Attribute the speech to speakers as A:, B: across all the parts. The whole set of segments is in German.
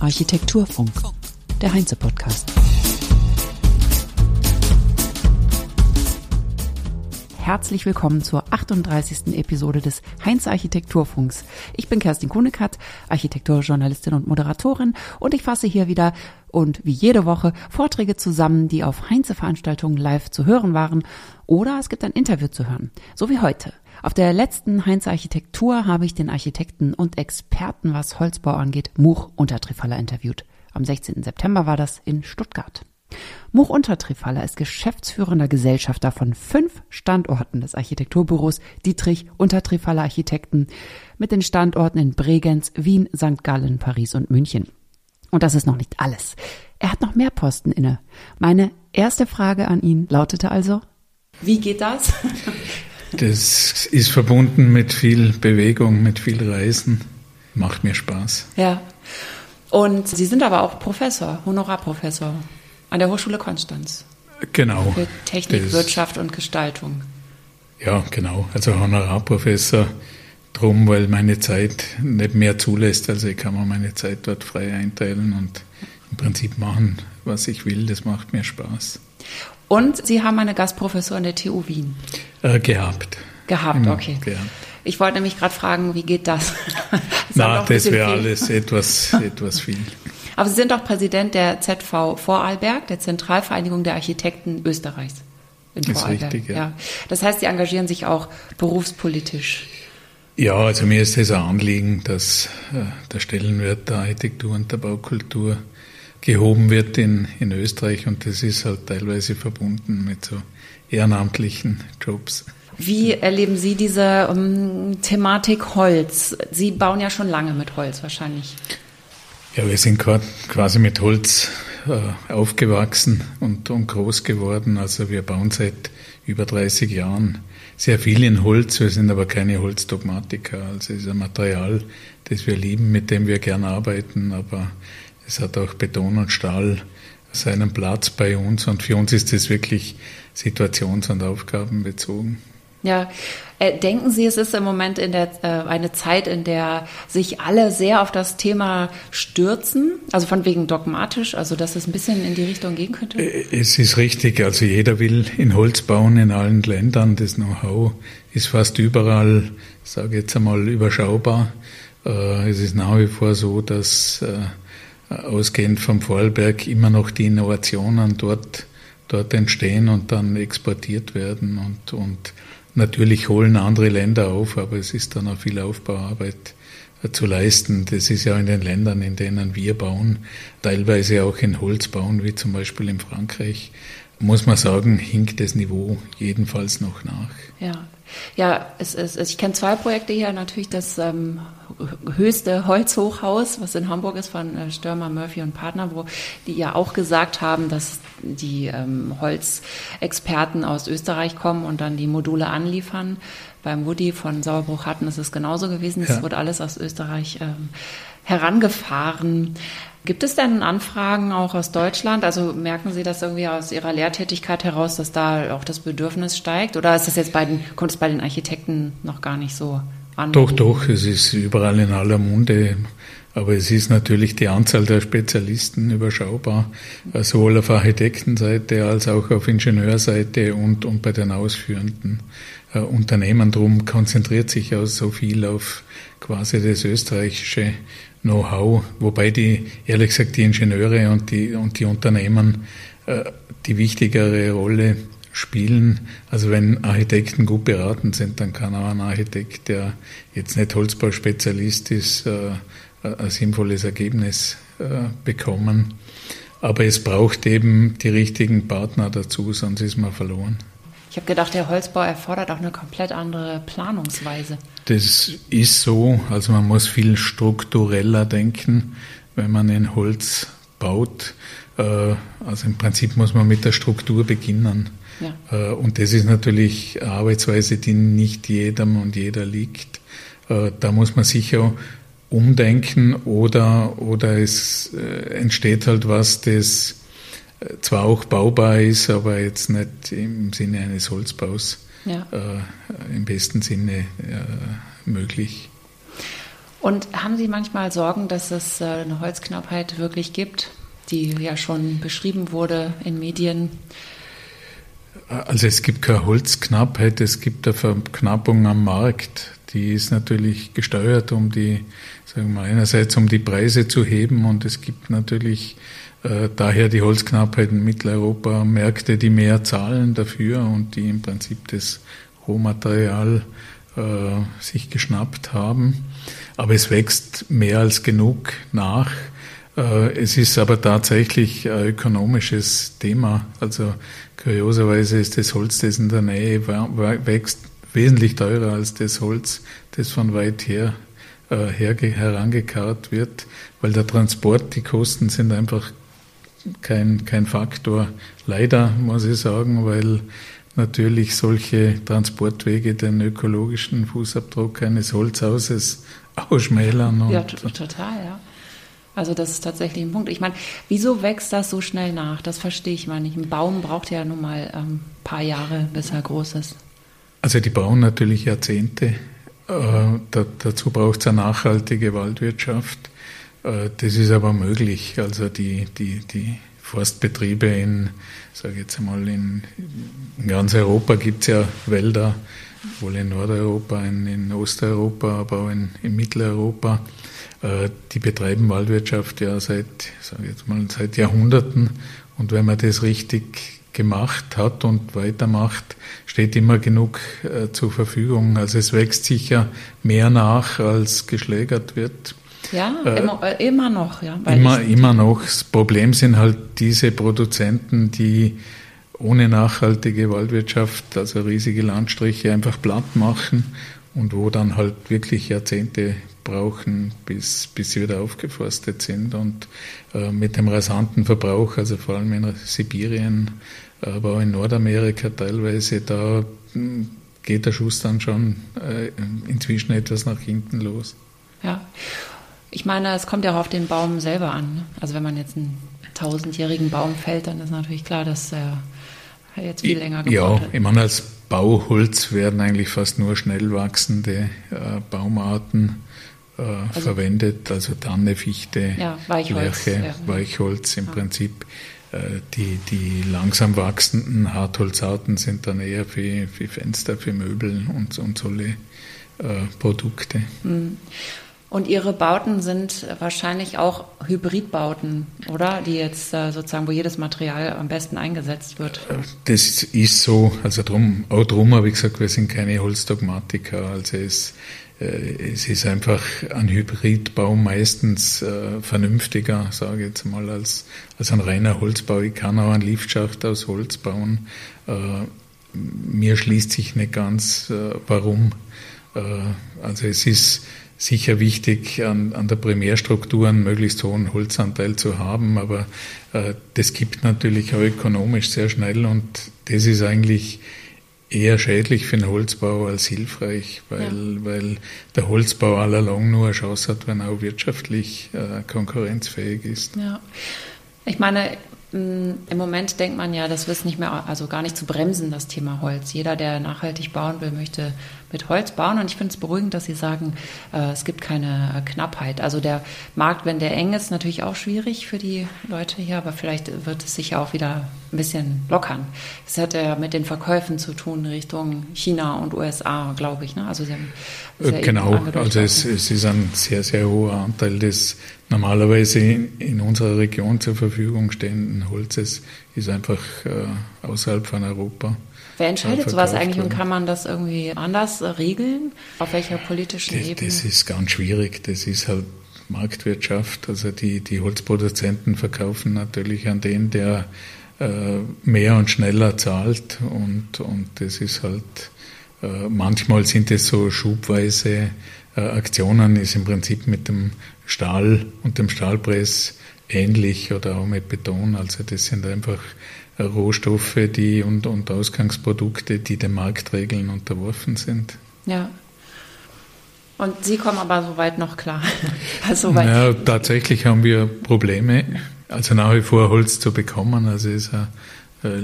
A: Architekturfunk. Architekturfunk, der Heinze-Podcast. Herzlich willkommen zur 38. Episode des Heinz Architekturfunks. Ich bin Kerstin Kunekat, Architekturjournalistin und Moderatorin und ich fasse hier wieder und wie jede Woche Vorträge zusammen, die auf Heinze-Veranstaltungen live zu hören waren oder es gibt ein Interview zu hören, so wie heute. Auf der letzten Heinz Architektur habe ich den Architekten und Experten, was Holzbau angeht, Much Untertrifaller interviewt. Am 16. September war das in Stuttgart. Much Untertrifaller ist geschäftsführender Gesellschafter von fünf Standorten des Architekturbüros Dietrich Untertrifaller Architekten mit den Standorten in Bregenz, Wien, St. Gallen, Paris und München. Und das ist noch nicht alles. Er hat noch mehr Posten inne. Meine erste Frage an ihn lautete also, wie geht das?
B: Das ist verbunden mit viel Bewegung, mit viel Reisen. Macht mir Spaß.
A: Ja. Und Sie sind aber auch Professor, Honorarprofessor an der Hochschule Konstanz.
B: Genau.
A: Für Technik, das, Wirtschaft und Gestaltung.
B: Ja, genau. Also Honorarprofessor drum, weil meine Zeit nicht mehr zulässt. Also ich kann mir meine Zeit dort frei einteilen und im Prinzip machen, was ich will. Das macht mir Spaß.
A: Und Sie haben eine Gastprofessur an der TU Wien.
B: Äh, gehabt.
A: Gehabt, Immer okay. Gehabt. Ich wollte nämlich gerade fragen, wie geht das?
B: das Na, das wäre alles etwas, etwas viel.
A: Aber Sie sind auch Präsident der ZV Vorarlberg, der Zentralvereinigung der Architekten Österreichs.
B: In das Vorarlberg. Ist richtig, ja. ja.
A: Das heißt, Sie engagieren sich auch berufspolitisch.
B: Ja, also mir ist es ein Anliegen, dass äh, der Stellenwert der Architektur und der Baukultur gehoben wird in, in Österreich und das ist halt teilweise verbunden mit so ehrenamtlichen Jobs.
A: Wie erleben Sie diese um, ähm, Thematik Holz? Sie bauen ja schon lange mit Holz wahrscheinlich.
B: Ja, wir sind quasi mit Holz äh, aufgewachsen und, und groß geworden. Also wir bauen seit über 30 Jahren sehr viel in Holz. Wir sind aber keine Holzdogmatiker. Also es ist ein Material, das wir lieben, mit dem wir gern arbeiten. Aber es hat auch Beton und Stahl seinen Platz bei uns und für uns ist es wirklich situations- und aufgabenbezogen.
A: Ja, äh, denken Sie, es ist im Moment in der, äh, eine Zeit, in der sich alle sehr auf das Thema stürzen, also von wegen dogmatisch, also dass es ein bisschen in die Richtung gehen könnte?
B: Äh, es ist richtig, also jeder will in Holz bauen in allen Ländern. Das Know-how ist fast überall, sage jetzt einmal, überschaubar. Es ist nach wie vor so, dass ausgehend vom Vorarlberg immer noch die Innovationen dort, dort entstehen und dann exportiert werden. Und, und natürlich holen andere Länder auf, aber es ist dann auch viel Aufbauarbeit zu leisten. Das ist ja in den Ländern, in denen wir bauen, teilweise auch in Holz bauen, wie zum Beispiel in Frankreich, muss man sagen, hinkt das Niveau jedenfalls noch nach.
A: Ja, ja, es, es, ich kenne zwei Projekte hier. Natürlich das ähm, höchste Holzhochhaus, was in Hamburg ist, von äh, Stürmer, Murphy und Partner, wo die ja auch gesagt haben, dass die ähm, Holzexperten aus Österreich kommen und dann die Module anliefern. Beim Woody von Sauerbruch hatten ist es genauso gewesen. Es ja. wird alles aus Österreich ähm, herangefahren. Gibt es denn Anfragen auch aus Deutschland? Also merken Sie das irgendwie aus Ihrer Lehrtätigkeit heraus, dass da auch das Bedürfnis steigt? Oder ist das jetzt bei den, kommt es bei den Architekten noch gar nicht so an?
B: Doch, doch, es ist überall in aller Munde. Aber es ist natürlich die Anzahl der Spezialisten überschaubar, sowohl auf Architektenseite als auch auf Ingenieurseite und, und bei den ausführenden äh, Unternehmen. Darum konzentriert sich auch so viel auf quasi das österreichische Know-how, wobei die, ehrlich gesagt, die Ingenieure und die, und die Unternehmen äh, die wichtigere Rolle spielen. Also wenn Architekten gut beraten sind, dann kann auch ein Architekt, der jetzt nicht Holzbauspezialist ist, äh, ein sinnvolles Ergebnis äh, bekommen. Aber es braucht eben die richtigen Partner dazu, sonst ist man verloren.
A: Ich habe gedacht, der Holzbau erfordert auch eine komplett andere Planungsweise.
B: Das ist so. Also man muss viel struktureller denken, wenn man in Holz baut. Äh, also im Prinzip muss man mit der Struktur beginnen. Ja. Äh, und das ist natürlich eine Arbeitsweise, die nicht jedem und jeder liegt. Äh, da muss man sicher umdenken oder, oder es entsteht halt was, das zwar auch baubar ist, aber jetzt nicht im Sinne eines Holzbaus ja. äh, im besten Sinne äh, möglich.
A: Und haben Sie manchmal Sorgen, dass es äh, eine Holzknappheit wirklich gibt, die ja schon beschrieben wurde in Medien?
B: Also es gibt keine Holzknappheit, es gibt eine Verknappung am Markt. Die ist natürlich gesteuert, um die, sagen wir einerseits um die Preise zu heben und es gibt natürlich äh, daher die Holzknappheit in Mitteleuropa, Märkte, die mehr zahlen dafür und die im Prinzip das Rohmaterial äh, sich geschnappt haben. Aber es wächst mehr als genug nach. Äh, es ist aber tatsächlich ein ökonomisches Thema. Also kurioserweise ist das Holz, das in der Nähe wächst, wesentlich teurer als das Holz, das von weit her, äh, her herangekarrt wird, weil der Transport, die Kosten sind einfach kein, kein Faktor. Leider muss ich sagen, weil natürlich solche Transportwege den ökologischen Fußabdruck eines Holzhauses ausschmälern.
A: ja, total, ja. Also das ist tatsächlich ein Punkt. Ich meine, wieso wächst das so schnell nach? Das verstehe ich mal nicht. Ein Baum braucht ja nun mal ein ähm, paar Jahre, bis er groß ist.
B: Also die brauchen natürlich Jahrzehnte. Äh, da, dazu braucht es eine nachhaltige Waldwirtschaft. Äh, das ist aber möglich. Also die, die, die Forstbetriebe in, sage jetzt einmal, in, in ganz Europa gibt es ja Wälder, wohl in Nordeuropa, in, in Osteuropa, aber auch in, in Mitteleuropa. Äh, die betreiben Waldwirtschaft ja seit, sage jetzt mal, seit Jahrhunderten. Und wenn man das richtig gemacht hat und weitermacht, steht immer genug äh, zur Verfügung. Also es wächst sicher mehr nach, als geschlägert wird.
A: Ja, äh, immer, äh, immer, noch. Ja,
B: immer, immer noch. Das Problem sind halt diese Produzenten, die ohne nachhaltige Waldwirtschaft, also riesige Landstriche, einfach platt machen und wo dann halt wirklich Jahrzehnte brauchen, bis, bis sie wieder aufgeforstet sind. Und äh, mit dem rasanten Verbrauch, also vor allem in Sibirien, aber auch in Nordamerika teilweise, da hm, geht der Schuss dann schon äh, inzwischen etwas nach hinten los.
A: Ja, ich meine, es kommt ja auch auf den Baum selber an. Ne? Also wenn man jetzt einen tausendjährigen Baum fällt, dann ist natürlich klar, dass er jetzt viel länger
B: gebraucht ja, hat. Ja, ich meine, als Bauholz werden eigentlich fast nur schnell wachsende äh, Baumarten äh, also, verwendet, also Tanne, Fichte, ja, Weichholz, Lärche, ja. Weichholz im ja. Prinzip. Äh, die, die langsam wachsenden Hartholzarten sind dann eher für, für Fenster, für Möbel und, und solche äh, Produkte. Mhm.
A: Und Ihre Bauten sind wahrscheinlich auch Hybridbauten, oder? Die jetzt äh, sozusagen, wo jedes Material am besten eingesetzt wird.
B: Das ist so. Also drum, auch drum habe ich gesagt, wir sind keine Holzdogmatiker. Also es, äh, es ist einfach ein Hybridbau meistens äh, vernünftiger, sage ich jetzt mal, als, als ein reiner Holzbau. Ich kann auch einen Liftschacht aus Holz bauen. Äh, mir schließt sich nicht ganz, äh, warum. Äh, also es ist sicher wichtig, an, an der Primärstruktur einen möglichst hohen Holzanteil zu haben, aber äh, das gibt natürlich auch ökonomisch sehr schnell und das ist eigentlich eher schädlich für den Holzbau als hilfreich, weil, ja. weil der Holzbau allalong nur eine Chance hat, wenn er auch wirtschaftlich äh, konkurrenzfähig ist.
A: Ja. Ich meine, Im Moment denkt man ja, das wird nicht mehr, also gar nicht zu bremsen, das Thema Holz. Jeder, der nachhaltig bauen will, möchte mit Holz bauen. Und ich finde es beruhigend, dass Sie sagen, äh, es gibt keine äh, Knappheit. Also der Markt, wenn der eng ist, natürlich auch schwierig für die Leute hier, aber vielleicht wird es sich ja auch wieder ein bisschen lockern. Es hat ja mit den Verkäufen zu tun Richtung China und USA, glaube ich. Ne?
B: Also Sie haben äh, genau, also es, es, ist ein sehr, sehr hoher Anteil des normalerweise in unserer Region zur Verfügung stehenden Holzes ist einfach äh, außerhalb von Europa.
A: Wer entscheidet sowas eigentlich und kann man das irgendwie anders regeln? Auf welcher politischen
B: das,
A: Ebene?
B: Das ist ganz schwierig. Das ist halt Marktwirtschaft. Also die, die Holzproduzenten verkaufen natürlich an den, der äh, mehr und schneller zahlt und, und das ist halt äh, manchmal sind es so schubweise äh, Aktionen, ist im Prinzip mit dem Stahl und dem Stahlpress ähnlich oder auch mit Beton. Also das sind einfach äh, Rohstoffe die und, und Ausgangsprodukte, die den Marktregeln unterworfen sind.
A: Ja. Und Sie kommen aber soweit noch klar.
B: also ja, tatsächlich haben wir Probleme, also nach wie vor Holz zu bekommen. Also ist ein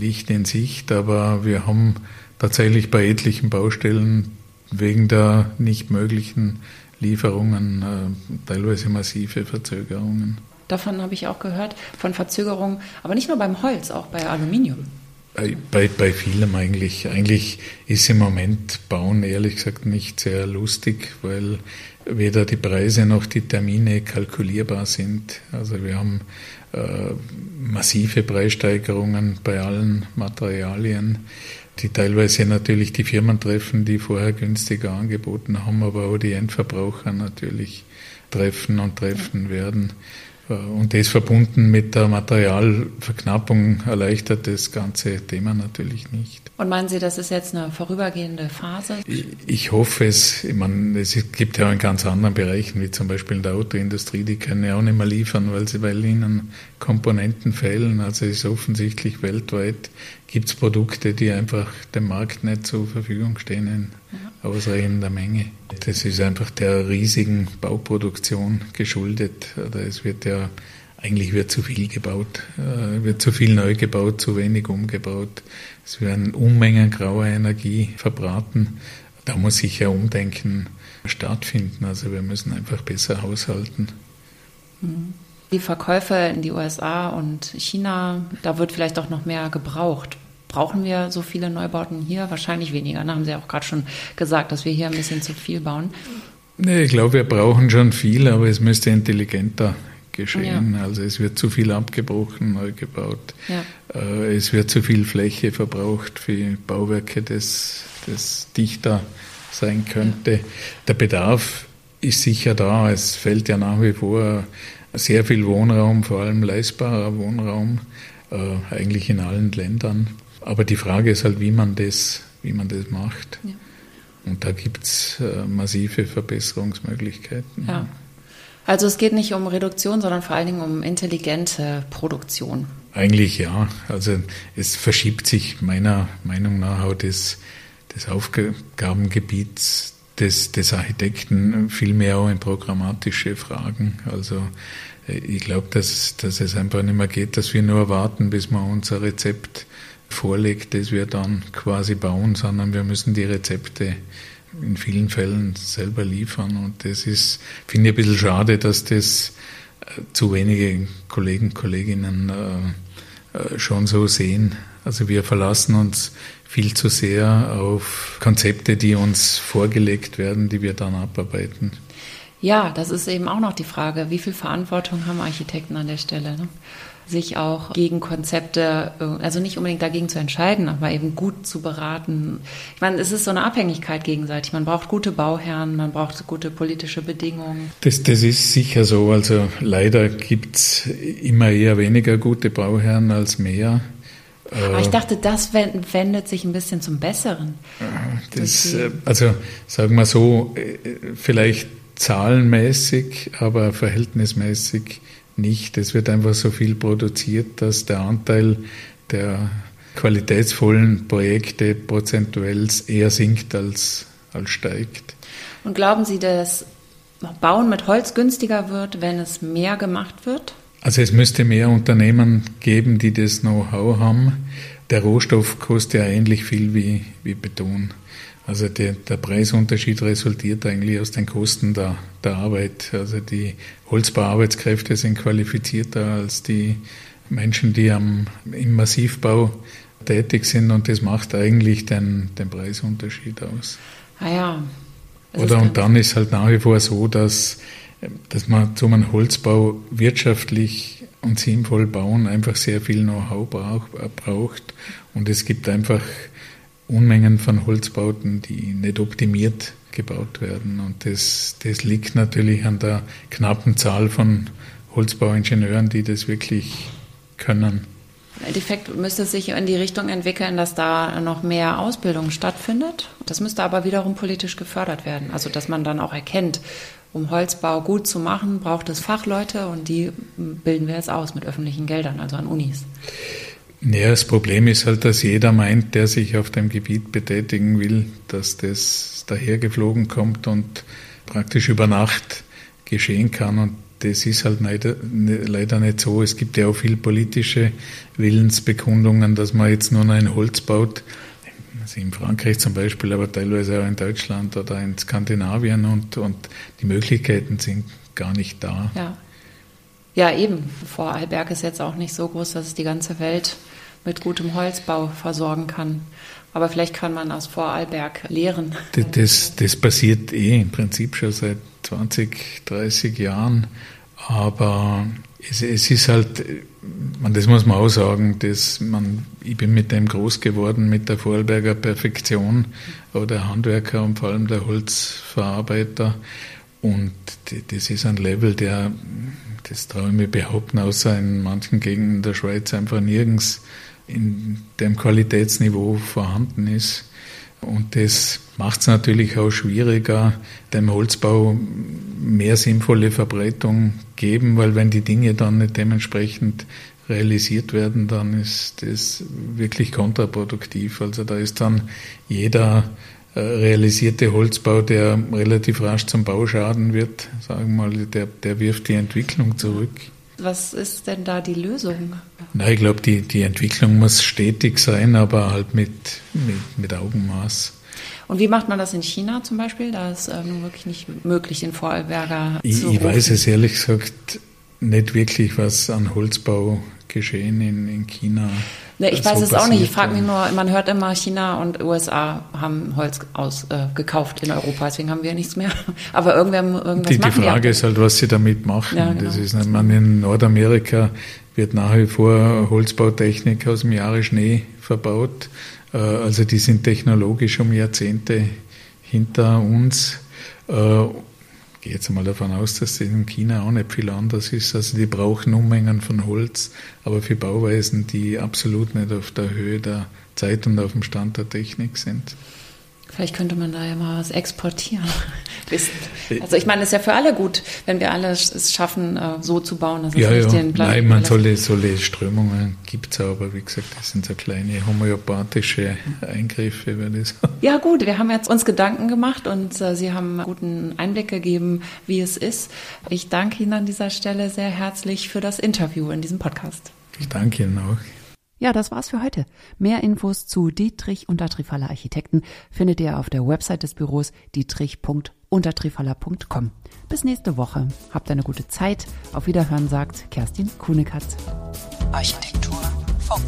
B: Licht in Sicht, aber wir haben tatsächlich bei etlichen Baustellen wegen der nicht möglichen Lieferungen, äh, teilweise massive Verzögerungen.
A: Davon habe ich auch gehört, von Verzögerungen, aber nicht nur beim Holz, auch bei Aluminium.
B: Bei, bei, bei vielem eigentlich. Eigentlich ist im Moment Bauen ehrlich gesagt nicht sehr lustig, weil weder die Preise noch die Termine kalkulierbar sind. Also wir haben äh, massive Preissteigerungen bei allen Materialien, die teilweise natürlich die Firmen treffen, die vorher günstiger angeboten haben, aber auch die Endverbraucher natürlich treffen und treffen werden. Äh, und das verbunden mit der Materialverknappung erleichtert das ganze Thema natürlich nicht.
A: Und meinen Sie, das ist jetzt eine vorübergehende Phase?
B: Ich, ich hoffe es. Ich meine, es gibt ja auch in ganz anderen Bereichen, wie zum Beispiel in der Autoindustrie, die können ja auch nicht mehr liefern, weil, sie, weil ihnen Komponenten fehlen. Also es ist offensichtlich weltweit gibt es Produkte, die einfach dem Markt nicht zur Verfügung stehen in ja. ausreichender Menge. Das ist einfach der riesigen Bauproduktion geschuldet. Oder es wird ja eigentlich wird zu viel gebaut, äh, wird zu viel neu gebaut, zu wenig umgebaut. Es werden Unmengen grauer Energie verbraten. Da muss sicher Umdenken stattfinden. Also wir müssen einfach besser haushalten.
A: Mhm. Die Verkäufe in die USA und China, da wird vielleicht auch noch mehr gebraucht. Brauchen wir so viele Neubauten hier? Wahrscheinlich weniger. Da haben Sie auch gerade schon gesagt, dass wir hier ein bisschen zu viel bauen.
B: Nee, ich glaube, wir brauchen schon viel, aber es müsste intelligenter geschehen. Ja. Also es wird zu viel abgebrochen, neu gebaut. Ja. Äh, es wird zu viel Fläche verbraucht für Bauwerke, das, das dichter sein könnte. Ja. Der Bedarf ist sicher da. Es fällt ja nach wie vor sehr viel Wohnraum, vor allem leistbarer Wohnraum, äh, eigentlich in allen Ländern. Aber die Frage ist halt, wie man das, wie man das macht. Ja. Und da gibt es äh, massive Verbesserungsmöglichkeiten.
A: Ja. Also es geht nicht um Reduktion, sondern vor allen Dingen um intelligente Produktion.
B: Eigentlich ja. Also es verschiebt sich meiner Meinung nach auch das, das Aufgabengebiet des, des Architekten vielmehr auch in programmatische Fragen. Also äh, ich glaube, dass, dass es einfach nicht mehr geht, dass wir nur warten, bis wir unser Rezept vorlegt, das wir dann quasi bauen, sondern wir müssen die Rezepte in vielen Fällen selber liefern. Und das ist, finde ich, ein bisschen schade, dass das äh, zu wenige Kollegen, Kolleginnen äh, äh, schon so sehen. Also wir verlassen uns viel zu sehr auf Konzepte, die uns vorgelegt werden, die wir dann abarbeiten.
A: Ja, das ist eben auch noch die Frage, wie viel Verantwortung haben Architekten an der Stelle? Ne? sich auch gegen Konzepte, also nicht unbedingt dagegen zu entscheiden, aber eben gut zu beraten. Ich meine, es ist so eine Abhängigkeit gegenseitig. Man braucht gute Bauherren, man braucht gute politische Bedingungen.
B: Das, das ist sicher so. Also leider gibt es immer eher weniger gute Bauherren als mehr.
A: Aber ich dachte, das wendet sich ein bisschen zum Besseren.
B: Das, äh, also sagen wir so, äh, vielleicht zahlenmäßig, aber verhältnismäßig nicht. Es wird einfach so viel produziert, dass der Anteil der qualitätsvollen Projekte prozentuell eher sinkt als, als steigt.
A: Und glauben Sie, dass Bauen mit Holz günstiger wird, wenn es mehr gemacht wird?
B: Also es müsste mehr Unternehmen geben, die das Know-how haben. Der Rohstoff kostet ja ähnlich viel wie, wie Beton. Also der, der, Preisunterschied resultiert eigentlich aus den Kosten der, der Arbeit. Also die Holzbauarbeitskräfte sind qualifizierter als die Menschen, die am, im Massivbau tätig sind und das macht eigentlich den, den Preisunterschied aus.
A: Ah ja.
B: Oder und dann ist halt nach wie vor so, dass, dass man zum Holzbau wirtschaftlich und sinnvoll bauen einfach sehr viel Know-how braucht und es gibt einfach Unmengen von Holzbauten, die nicht optimiert gebaut werden. Und das, das liegt natürlich an der knappen Zahl von Holzbauingenieuren, die das wirklich können.
A: Im Endeffekt müsste es sich in die Richtung entwickeln, dass da noch mehr Ausbildung stattfindet. Das müsste aber wiederum politisch gefördert werden. Also dass man dann auch erkennt, um Holzbau gut zu machen, braucht es Fachleute und die bilden wir jetzt aus mit öffentlichen Geldern, also an Unis.
B: Ja, das Problem ist halt, dass jeder meint, der sich auf dem Gebiet betätigen will, dass das dahergeflogen kommt und praktisch über Nacht geschehen kann. Und das ist halt leider nicht so. Es gibt ja auch viel politische Willensbekundungen, dass man jetzt nur noch ein Holz baut. Also in Frankreich zum Beispiel, aber teilweise auch in Deutschland oder in Skandinavien und, und die Möglichkeiten sind gar nicht da.
A: Ja. Ja, eben. Vorarlberg ist jetzt auch nicht so groß, dass es die ganze Welt mit gutem Holzbau versorgen kann. Aber vielleicht kann man aus Vorarlberg lehren.
B: Das, das, das passiert eh im Prinzip schon seit 20, 30 Jahren. Aber es, es ist halt, man, das muss man auch sagen, dass man, ich bin mit dem groß geworden, mit der Vorarlberger Perfektion, aber der Handwerker und vor allem der Holzverarbeiter. Und das ist ein Level, der das traue ich mir behaupten, außer in manchen Gegenden der Schweiz einfach nirgends in dem Qualitätsniveau vorhanden ist. Und das macht es natürlich auch schwieriger, dem Holzbau mehr sinnvolle Verbreitung geben, weil wenn die Dinge dann nicht dementsprechend realisiert werden, dann ist das wirklich kontraproduktiv. Also da ist dann jeder äh, realisierte Holzbau, der relativ rasch zum Bauschaden wird, sagen wir mal, der, der wirft die Entwicklung zurück.
A: Was ist denn da die Lösung?
B: Na, ich glaube, die, die Entwicklung muss stetig sein, aber halt mit, mit, mit Augenmaß.
A: Und wie macht man das in China zum Beispiel? Da ist äh, nun wirklich nicht möglich, den Vorarlberger
B: ich, zu Ich weiß es ehrlich gesagt nicht wirklich, was an Holzbau geschehen in, in China.
A: Ne, ich weiß so es auch nicht. Ich frage mich nur, man hört immer, China und USA haben Holz aus, äh, gekauft in Europa, deswegen haben wir nichts mehr. Aber irgendwer irgendwas
B: die, die Frage die ist halt, was sie damit machen. Ja, genau. Das ist, man in Nordamerika wird nach wie vor Holzbautechnik aus dem Jahre Schnee verbaut. Äh, also die sind technologisch um Jahrzehnte hinter uns. Äh, gehe jetzt mal davon aus, dass das in China auch nicht viel anders ist. Also die brauchen Unmengen von Holz, aber für Bauweisen, die absolut nicht auf der Höhe der Zeit und auf dem Stand der Technik sind.
A: Vielleicht könnte man da ja mal was exportieren. also ich meine, es ist ja für alle gut, wenn wir alle es schaffen, äh, so zu bauen, dass es
B: ja,
A: nicht
B: ja. den Planeten Nein, man solle, solle Strömungen gibt es aber wie gesagt, das sind so kleine homöopathische Eingriffe, würde ich sagen.
A: Ja gut, wir haben jetzt uns Gedanken gemacht und äh, Sie haben einen guten Einblick gegeben, wie es ist. Ich danke Ihnen an dieser Stelle sehr herzlich für das Interview in diesem Podcast.
B: Ich danke Ihnen auch.
A: Ja, das war's für heute. Mehr Infos zu Dietrich Untertrifaller Architekten findet ihr auf der Website des Büros dietrich.untertrifaller.com. Bis nächste Woche. Habt eine gute Zeit. Auf Wiederhören sagt Kerstin Kuhnekatz. Architektur Funk.